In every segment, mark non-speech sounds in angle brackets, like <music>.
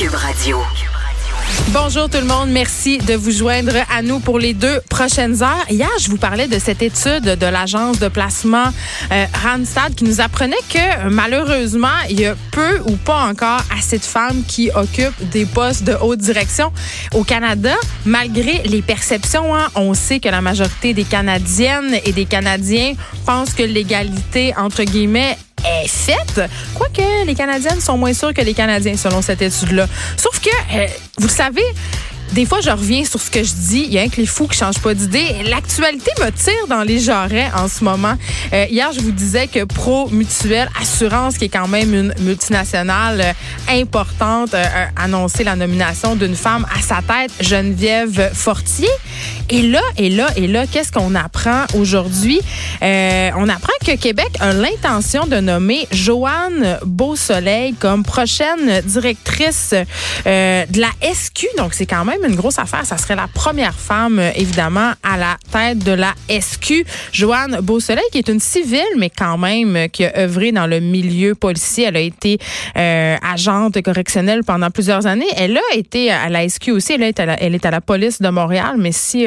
Cube Radio. Bonjour tout le monde, merci de vous joindre à nous pour les deux prochaines heures. Hier, je vous parlais de cette étude de l'agence de placement euh, Randstad qui nous apprenait que malheureusement, il y a peu ou pas encore assez de femmes qui occupent des postes de haute direction au Canada, malgré les perceptions. Hein, on sait que la majorité des Canadiennes et des Canadiens pensent que l'égalité, entre guillemets, est faite. Quoique les Canadiennes sont moins sûres que les Canadiens, selon cette étude-là. Sauf que, euh, vous savez, des fois, je reviens sur ce que je dis. Il y a un que les fous qui changent pas d'idée. L'actualité me tire dans les jarrets en ce moment. Euh, hier, je vous disais que Pro Mutuel Assurance, qui est quand même une multinationale euh, importante, euh, a annoncé la nomination d'une femme à sa tête, Geneviève Fortier. Et là, et là, et là, qu'est-ce qu'on apprend aujourd'hui? on apprend que Québec a l'intention de nommer Joanne Beausoleil comme prochaine directrice de la SQ. Donc, c'est quand même une grosse affaire. Ça serait la première femme, euh, évidemment, à la tête de la SQ. Joanne Beausoleil, qui est une civile, mais quand même euh, qui a œuvré dans le milieu policier. Elle a été euh, agente correctionnelle pendant plusieurs années. Elle a été à la SQ aussi. Elle est à la, elle est à la police de Montréal, mais si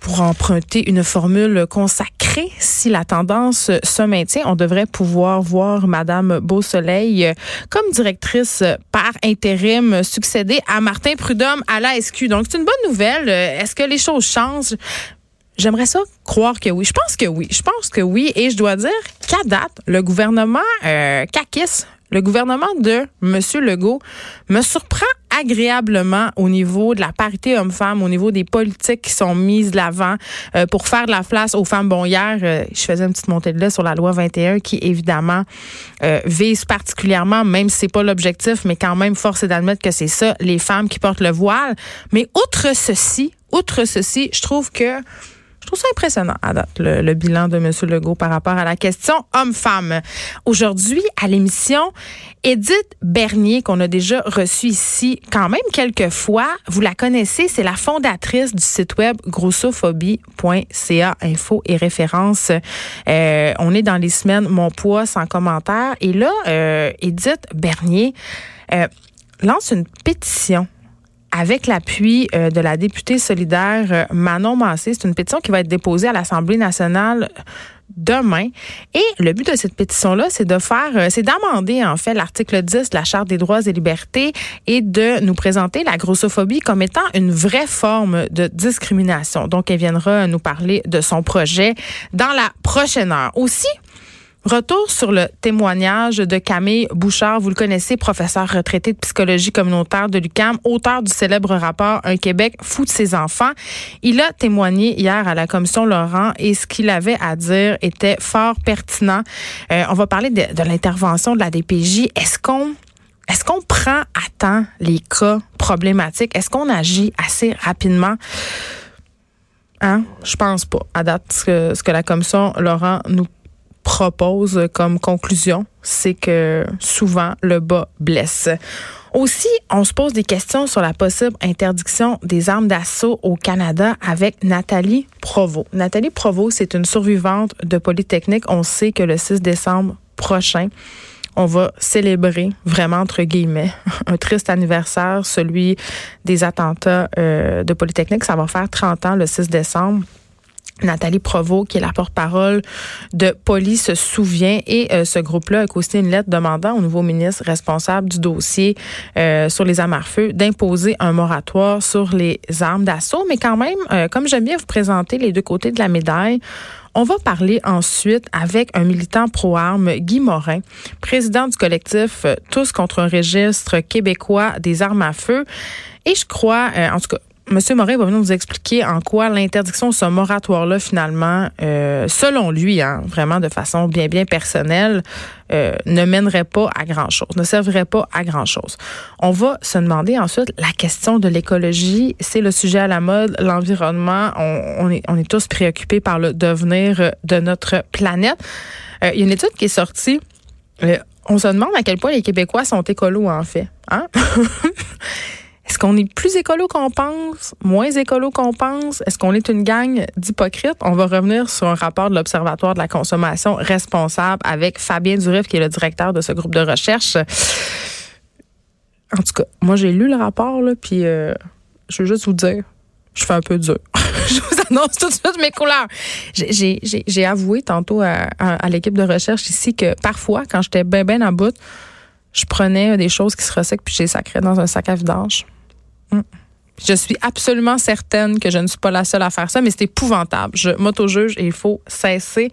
pour emprunter une formule consacrée, si la tendance se maintient, on devrait pouvoir voir Madame Beausoleil comme directrice par intérim succéder à Martin Prudhomme à la SQ. Donc, c'est une bonne nouvelle. Est-ce que les choses changent? J'aimerais ça croire que oui. Je pense que oui. Je pense que oui. Et je dois dire qu'à date, le gouvernement euh, CACIS, le gouvernement de M. Legault me surprend agréablement au niveau de la parité homme-femme, au niveau des politiques qui sont mises de l'avant euh, pour faire de la place aux femmes. Bon, hier, euh, je faisais une petite montée de lait sur la loi 21 qui, évidemment, euh, vise particulièrement, même si c'est pas l'objectif, mais quand même, force est d'admettre que c'est ça, les femmes qui portent le voile. Mais outre ceci, outre ceci, je trouve que je trouve ça impressionnant à date, le, bilan de M. Legault par rapport à la question homme-femme. Aujourd'hui, à l'émission, Edith Bernier, qu'on a déjà reçue ici quand même quelques fois, vous la connaissez, c'est la fondatrice du site web grossophobie.ca, info et références. Euh, on est dans les semaines Mon poids sans commentaire. Et là, euh, Edith Bernier euh, lance une pétition avec l'appui euh, de la députée solidaire euh, Manon Massé. C'est une pétition qui va être déposée à l'Assemblée nationale demain. Et le but de cette pétition-là, c'est de faire, euh, c'est d'amender en fait l'article 10 de la Charte des droits et libertés et de nous présenter la grossophobie comme étant une vraie forme de discrimination. Donc, elle viendra nous parler de son projet dans la prochaine heure. Aussi, Retour sur le témoignage de Camille Bouchard. Vous le connaissez, professeur retraité de psychologie communautaire de l'UCAM, auteur du célèbre rapport Un Québec fou de ses enfants. Il a témoigné hier à la commission Laurent et ce qu'il avait à dire était fort pertinent. Euh, on va parler de, l'intervention de la DPJ. Est-ce qu'on est-ce qu'on prend à temps les cas problématiques? Est-ce qu'on agit assez rapidement? Hein? Je pense pas. À date, ce que, ce que la commission Laurent nous propose comme conclusion, c'est que souvent le bas blesse. Aussi, on se pose des questions sur la possible interdiction des armes d'assaut au Canada avec Nathalie Provo. Nathalie Provo, c'est une survivante de Polytechnique. On sait que le 6 décembre prochain, on va célébrer vraiment entre guillemets <laughs> un triste anniversaire, celui des attentats euh, de Polytechnique. Ça va faire 30 ans le 6 décembre. Nathalie Provo, qui est la porte-parole de Police, se souvient et euh, ce groupe-là a posté une lettre demandant au nouveau ministre responsable du dossier euh, sur les armes à feu d'imposer un moratoire sur les armes d'assaut. Mais quand même, euh, comme j'aime bien vous présenter les deux côtés de la médaille, on va parler ensuite avec un militant pro-armes, Guy Morin, président du collectif Tous contre un registre québécois des armes à feu. Et je crois, en tout cas, M. Morin va venir nous expliquer en quoi l'interdiction, ce moratoire-là, finalement, euh, selon lui, hein, vraiment de façon bien, bien personnelle, euh, ne mènerait pas à grand-chose, ne servirait pas à grand-chose. On va se demander ensuite la question de l'écologie. C'est le sujet à la mode, l'environnement. On, est, on est tous préoccupés par le devenir de notre planète. Euh, il y a une étude qui est sortie. on se demande à quel point les Québécois sont écolos, en fait. Hein? <laughs> Est-ce qu'on est plus écolo qu'on pense, moins écolo qu'on pense? Est-ce qu'on est une gang d'hypocrites? On va revenir sur un rapport de l'Observatoire de la consommation responsable avec Fabien Durif, qui est le directeur de ce groupe de recherche. En tout cas, moi, j'ai lu le rapport, là, puis euh, je veux juste vous dire, je fais un peu dur. <laughs> je vous annonce tout de suite mes couleurs. J'ai avoué tantôt à, l'équipe de recherche ici que parfois, quand j'étais bien, bien en bout, je prenais des choses qui se ressèquent puis je les sacrais dans un sac à vidange. Mm. Je suis absolument certaine que je ne suis pas la seule à faire ça, mais c'est épouvantable. Je m'auto-juge et il faut cesser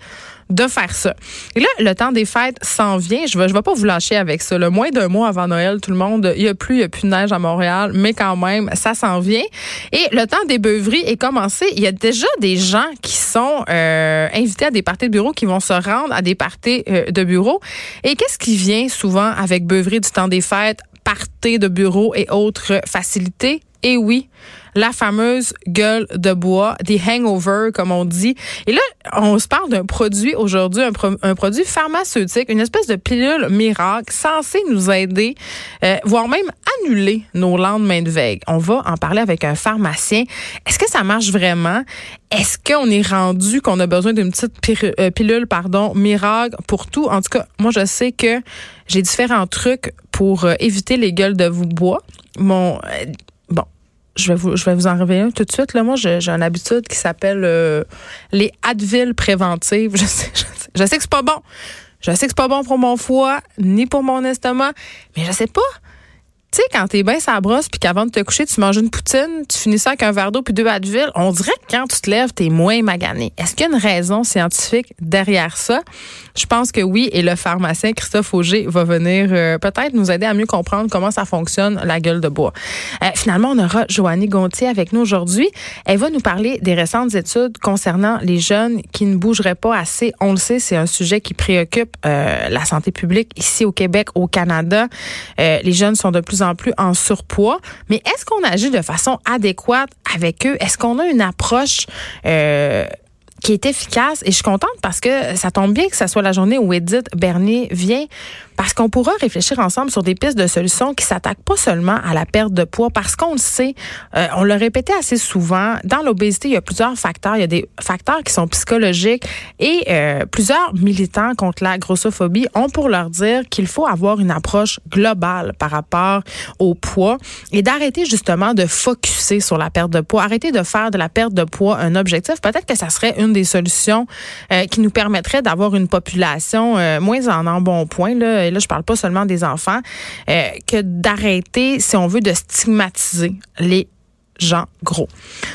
de faire ça. Et là, le temps des fêtes s'en vient. Je ne vais, pas vous lâcher avec ça. Le moins d'un mois avant Noël, tout le monde, il y a plus, il y a plus de neige à Montréal, mais quand même, ça s'en vient. Et le temps des beuveries est commencé. Il y a déjà des gens qui sont euh, invités à des parties de bureau qui vont se rendre à des parties euh, de bureau. Et qu'est-ce qui vient souvent avec beuverie du temps des fêtes? Parties de bureau et autres facilités. Et oui, la fameuse gueule de bois, des hangovers, comme on dit. Et là, on se parle d'un produit aujourd'hui, un, produit pharmaceutique, une espèce de pilule miracle censée nous aider, euh, voire même annuler nos lendemains de veille. On va en parler avec un pharmacien. Est-ce que ça marche vraiment? Est-ce qu'on est rendu qu'on a besoin d'une petite euh, pilule, pardon, miracle pour tout? En tout cas, moi, je sais que j'ai différents trucs pour euh, éviter les gueules de bois. Mon bon, je vais vous, je vais vous en réveiller un tout de suite. Là, moi, j'ai une habitude qui s'appelle euh, les Advil préventives. <laughs> Je sais, je sais, je sais que c'est pas bon. Je sais que c'est pas bon pour mon foie, ni pour mon estomac, mais je sais pas. Sais, quand t'es bien sa brosse, puis qu'avant de te coucher, tu manges une poutine, tu finis ça avec un verre d'eau puis deux Advil, on dirait que quand tu te lèves, t'es moins magané. Est-ce qu'il y a une raison scientifique derrière ça? Je pense que oui, et le pharmacien Christophe Auger va venir euh, peut-être nous aider à mieux comprendre comment ça fonctionne, la gueule de bois. Euh, finalement, on aura Joannie Gontier avec nous aujourd'hui. Elle va nous parler des récentes études concernant les jeunes qui ne bougeraient pas assez. On le sait, c'est un sujet qui préoccupe euh, la santé publique ici au Québec, au Canada. les jeunes sont de plus en plus en surpoids. Mais est-ce qu'on agit de façon adéquate avec eux? Est-ce qu'on a une approche euh, qui est efficace? Et je suis contente parce que ça tombe bien que ce soit la journée où Edith Bernier vient parce qu'on pourra réfléchir ensemble sur des pistes de solutions qui s'attaquent pas seulement à la perte de poids, parce qu'on le sait, euh, on l'a répété assez souvent, dans l'obésité, il y a plusieurs facteurs. Il y a des facteurs qui sont psychologiques et euh, plusieurs militants contre la grossophobie ont pour leur dire qu'il faut avoir une approche globale par rapport au poids et d'arrêter justement de focuser sur la perte de poids, arrêter de faire de la perte de poids un objectif. Peut-être que ça serait une des solutions euh, qui nous permettrait d'avoir une population moins en embonpoint, là, et là je parle pas seulement des enfants, euh, que d'arrêter, si on veut, de stigmatiser les gens gros.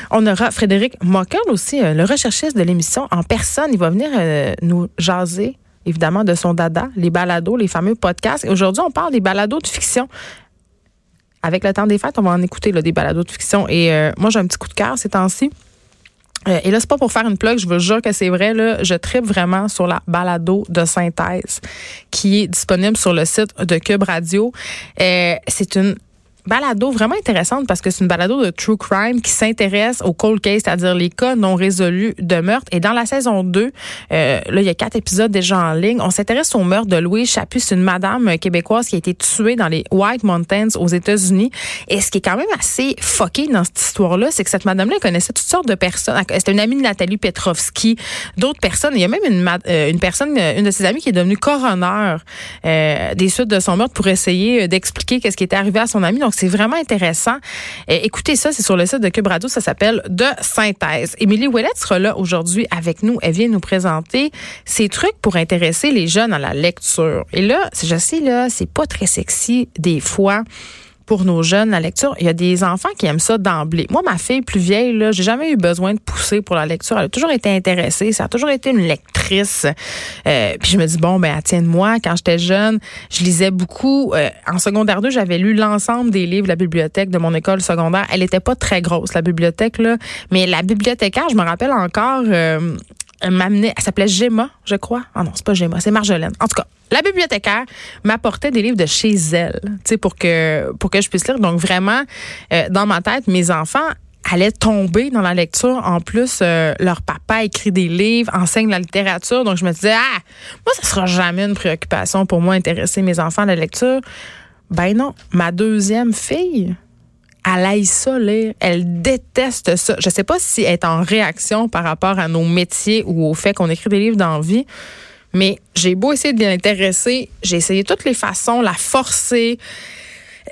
On aura Frédéric Mockel aussi, euh, le recherchiste de l'émission en personne. Il va venir euh, nous jaser évidemment de son dada, les balados, les fameux podcasts. Aujourd'hui, on parle des balados de fiction. Avec le temps des fêtes, on va en écouter là, des balados de fiction. Et moi, j'ai un petit coup de cœur ces temps-ci. Euh, et là, c'est pas pour faire une plug, je vous jure que c'est vrai. Là, je tripe vraiment sur la balado de synthèse qui est disponible sur le site de Cube Radio. Euh, c'est une balado vraiment intéressante parce que c'est une balado de true crime qui s'intéresse au cold case, c'est-à-dire les cas non résolus de meurtre. Et dans la saison 2, euh, là, il y a quatre épisodes déjà en ligne. On s'intéresse au meurtre de Louise Chaput. C'est une madame québécoise qui a été tuée dans les White Mountains aux États-Unis. Et ce qui est quand même assez fucké dans cette histoire-là, c'est que cette madame-là connaissait toutes sortes de personnes. C'était une amie de Nathalie Petrovski, d'autres personnes. Il y a même une, euh, personne, une de ses amies qui est devenue coroner euh, des suites de son meurtre pour essayer d'expliquer qu'est-ce qui était arrivé à son amie. C'est vraiment intéressant. écoutez ça, c'est sur le site de Cube Radio, ça s'appelle De synthèse. Émilie Ouellette sera là aujourd'hui avec nous. Elle vient nous présenter ses trucs pour intéresser les jeunes à la lecture. Et là, je sais, là, c'est pas très sexy des fois pour nos jeunes, la lecture. Il y a des enfants qui aiment ça d'emblée. Moi, ma fille plus vieille, là, j'ai jamais eu besoin de pousser pour la lecture. Elle a toujours été intéressée. Ça a toujours été une lectrice. Euh, puis je me dis, bon, ben, tiens moi. Quand j'étais jeune, je lisais beaucoup. Euh, en secondaire 2, j'avais lu l'ensemble des livres de la bibliothèque de mon école secondaire. Elle était pas très grosse, la bibliothèque, là. Mais la bibliothécaire, je me rappelle encore, euh, m'amenait, elle s'appelait Gemma, je crois. Ah non, c'est pas Gemma, c'est Marjolaine. En tout cas, la bibliothécaire m'apportait des livres de chez elle, tu sais, pour que pour que je puisse lire. Donc vraiment, euh, dans ma tête, mes enfants allaient tomber dans la lecture. En plus, euh, leur papa écrit des livres, enseigne la littérature. Donc je me disais, ah, moi, ça sera jamais une préoccupation pour moi intéresser mes enfants à la lecture. Ben non, ma deuxième fille, elle aille ça lire. Elle déteste ça. Je sais pas si elle est en réaction par rapport à nos métiers ou au fait qu'on écrit des livres d'envie, mais j'ai beau essayer de l'intéresser, j'ai essayé toutes les façons, la forcer,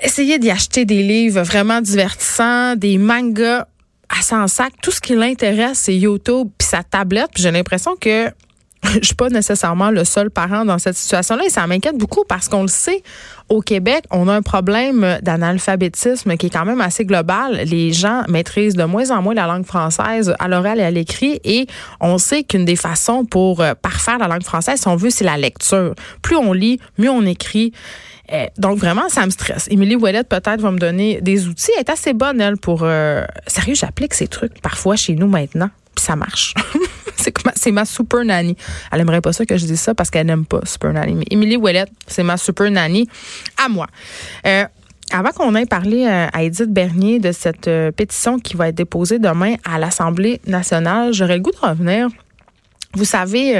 essayer d'y acheter des livres vraiment divertissants, des mangas à son sac. Tout ce qui l'intéresse, c'est YouTube puis sa tablette. J'ai l'impression que <laughs> je suis pas nécessairement le seul parent dans cette situation-là et ça m'inquiète beaucoup parce qu'on le sait, au Québec, on a un problème d'analphabétisme qui est quand même assez global. Les gens maîtrisent de moins en moins la langue française à l'oral et à l'écrit et on sait qu'une des façons pour euh, parfaire la langue française, si on veut, c'est la lecture. Plus on lit, mieux on écrit. Euh, donc vraiment, ça me stresse. Émilie Ouellette peut-être va me donner des outils. Elle est assez bonne, elle, pour... Euh, sérieux, j'applique ces trucs parfois chez nous maintenant, puis ça marche. <laughs> c'est ma, super nanny. Elle aimerait pas ça que je dise ça parce qu'elle n'aime pas super nanny. Mais Émilie Ouellette, c'est ma super nanny à moi. Euh, avant qu'on ait parlé euh, à Edith Bernier de cette euh, pétition qui va être déposée demain à l'Assemblée nationale, j'aurais le goût de revenir. Vous savez,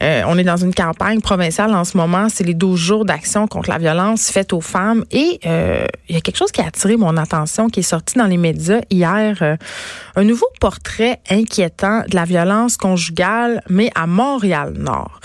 on est dans une campagne provinciale en ce moment. C'est les 12 jours d'action contre la violence faite aux femmes. Et euh, il y a quelque chose qui a attiré mon attention, qui est sorti dans les médias hier. Euh, un nouveau portrait inquiétant de la violence conjugale, mais à Montréal-Nord.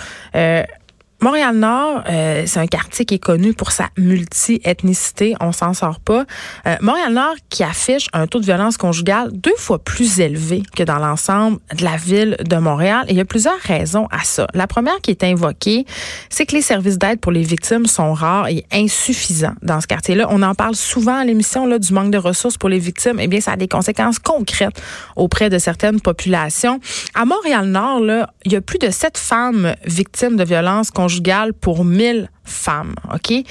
Montréal-Nord, euh, c'est un quartier qui est connu pour sa multi-ethnicité. On s'en sort pas. Euh, Montréal-Nord qui affiche un taux de violence conjugale deux fois plus élevé que dans l'ensemble de la ville de Montréal. Et il y a plusieurs raisons à ça. La première qui est invoquée, c'est que les services d'aide pour les victimes sont rares et insuffisants dans ce quartier-là. On en parle souvent à l'émission là, du manque de ressources pour les victimes. Eh bien, ça a des conséquences concrètes auprès de certaines populations. À Montréal-Nord, il y a plus de sept femmes victimes de violences conjugales pour 1000 femmes, OK?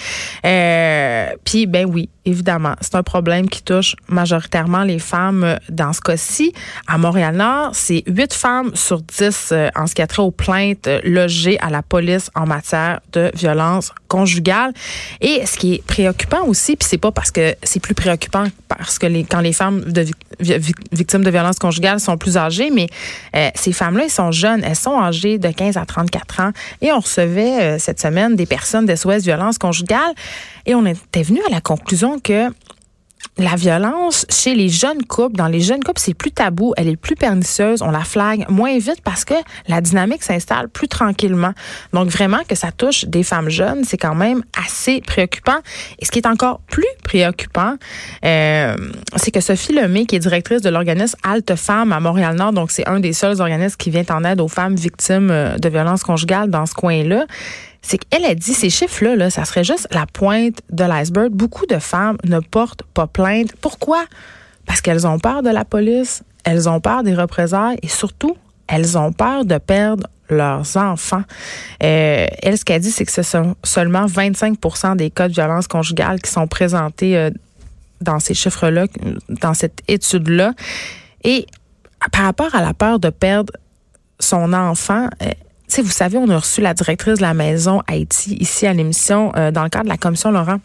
Euh, Puis, ben oui, évidemment, c'est un problème qui touche majoritairement les femmes dans ce cas-ci. À Montréal-Nord, c'est 8 femmes sur 10 euh, en ce qui a trait aux plaintes logées à la police en matière de violence conjugale. Et ce qui est préoccupant aussi, puis c'est pas parce que c'est plus préoccupant parce que quand les femmes victimes de violence conjugale sont plus âgées, mais euh, ces femmes-là, elles sont jeunes, elles sont âgées de 15 à 34 ans. Et on recevait euh, cette semaine des personnes SOS violence conjugale et on était venu à la conclusion que la violence chez les jeunes couples, dans les jeunes couples, c'est plus tabou, elle est plus pernicieuse, on la flague moins vite parce que la dynamique s'installe plus tranquillement. Donc vraiment que ça touche des femmes jeunes, c'est quand même assez préoccupant. Et ce qui est encore plus préoccupant, euh, c'est que Sophie Lemay, qui est directrice de l'organisme Alte Femmes à Montréal-Nord, donc c'est un des seuls organismes qui vient en aide aux femmes victimes euh, de violences conjugales dans ce coin-là, c'est qu'elle a dit ces chiffres-là, là, ça serait juste la pointe de l'iceberg. Beaucoup de femmes ne portent pas plainte. Pourquoi? Parce qu'elles ont peur de la police, elles ont peur des représailles et surtout, elles ont peur de perdre leurs enfants. Euh, elle, ce qu'elle dit, c'est que ce sont seulement 25% des cas de violence conjugale qui sont présentés euh, dans ces chiffres-là, dans cette étude-là. Et par rapport à la peur de perdre son enfant, euh, vous savez, on a reçu la directrice de la maison Haïti ici à l'émission euh, dans le cadre de la commission Laurent.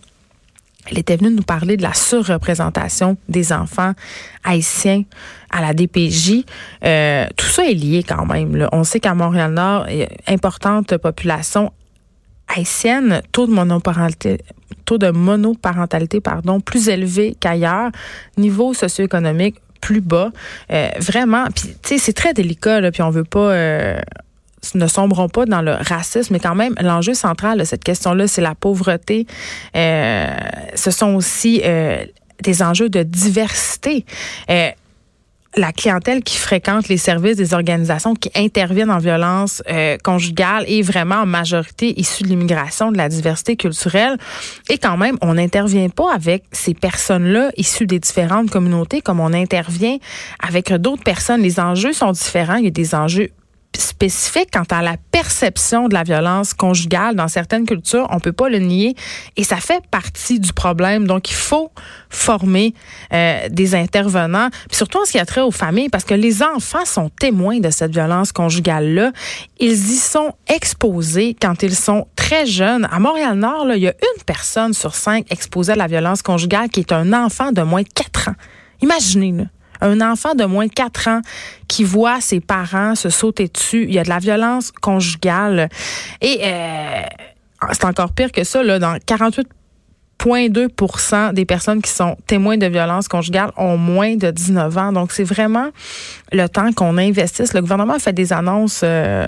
Elle était venue nous parler de la surreprésentation des enfants haïtiens à la DPJ. Euh, tout ça est lié quand même. On sait qu'à Montréal-Nord, importante population haïtienne, taux de monoparentalité, taux de pardon, plus élevé qu'ailleurs, niveau socio-économique plus bas. Euh, vraiment, puis tu sais, c'est très délicat, puis on veut pas ne sombrons pas dans le racisme, mais quand même, l'enjeu central de cette question-là, c'est la pauvreté. Euh, ce sont aussi euh, des enjeux de diversité. Euh, la clientèle qui fréquente les services des organisations qui interviennent en violence euh, conjugale est vraiment en majorité issue de l'immigration, de la diversité culturelle. Et quand même, on n'intervient pas avec ces personnes-là issues des différentes communautés comme on intervient avec d'autres personnes. Les enjeux sont différents. Il y a des enjeux spécifique quant à la perception de la violence conjugale dans certaines cultures. On peut pas le nier et ça fait partie du problème. Donc, il faut former euh, des intervenants, surtout en ce qui a trait aux familles, parce que les enfants sont témoins de cette violence conjugale-là. Ils y sont exposés quand ils sont très jeunes. À Montréal-Nord, il y a une personne sur cinq exposée à la violence conjugale qui est un enfant de moins de 4 ans. Imaginez, là un enfant de moins de 4 ans qui voit ses parents se sauter dessus, il y a de la violence conjugale. Et euh, c'est encore pire que ça, là, dans 48 0,2% des personnes qui sont témoins de violences conjugales ont moins de 19 ans. Donc, c'est vraiment le temps qu'on investisse. Le gouvernement a fait des annonces euh,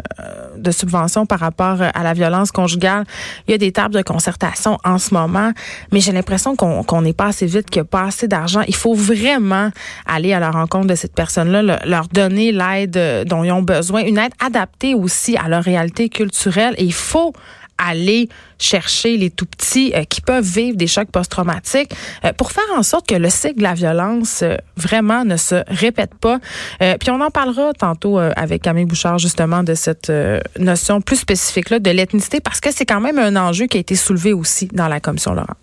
de subventions par rapport à la violence conjugale. Il y a des tables de concertation en ce moment, mais j'ai l'impression qu'on n'est pas assez vite, qu'il n'y a pas assez d'argent. Il faut vraiment aller à la rencontre de cette personne-là, leur donner l'aide dont ils ont besoin, une aide adaptée aussi à leur réalité culturelle. Il faut aller chercher les tout petits euh, qui peuvent vivre des chocs post-traumatiques euh, pour faire en sorte que le cycle de la violence euh, vraiment ne se répète pas. puis on en parlera tantôt avec Camille Bouchard justement de cette notion plus spécifique là de l'ethnicité parce que c'est quand même un enjeu qui a été soulevé aussi dans la commission Laurent.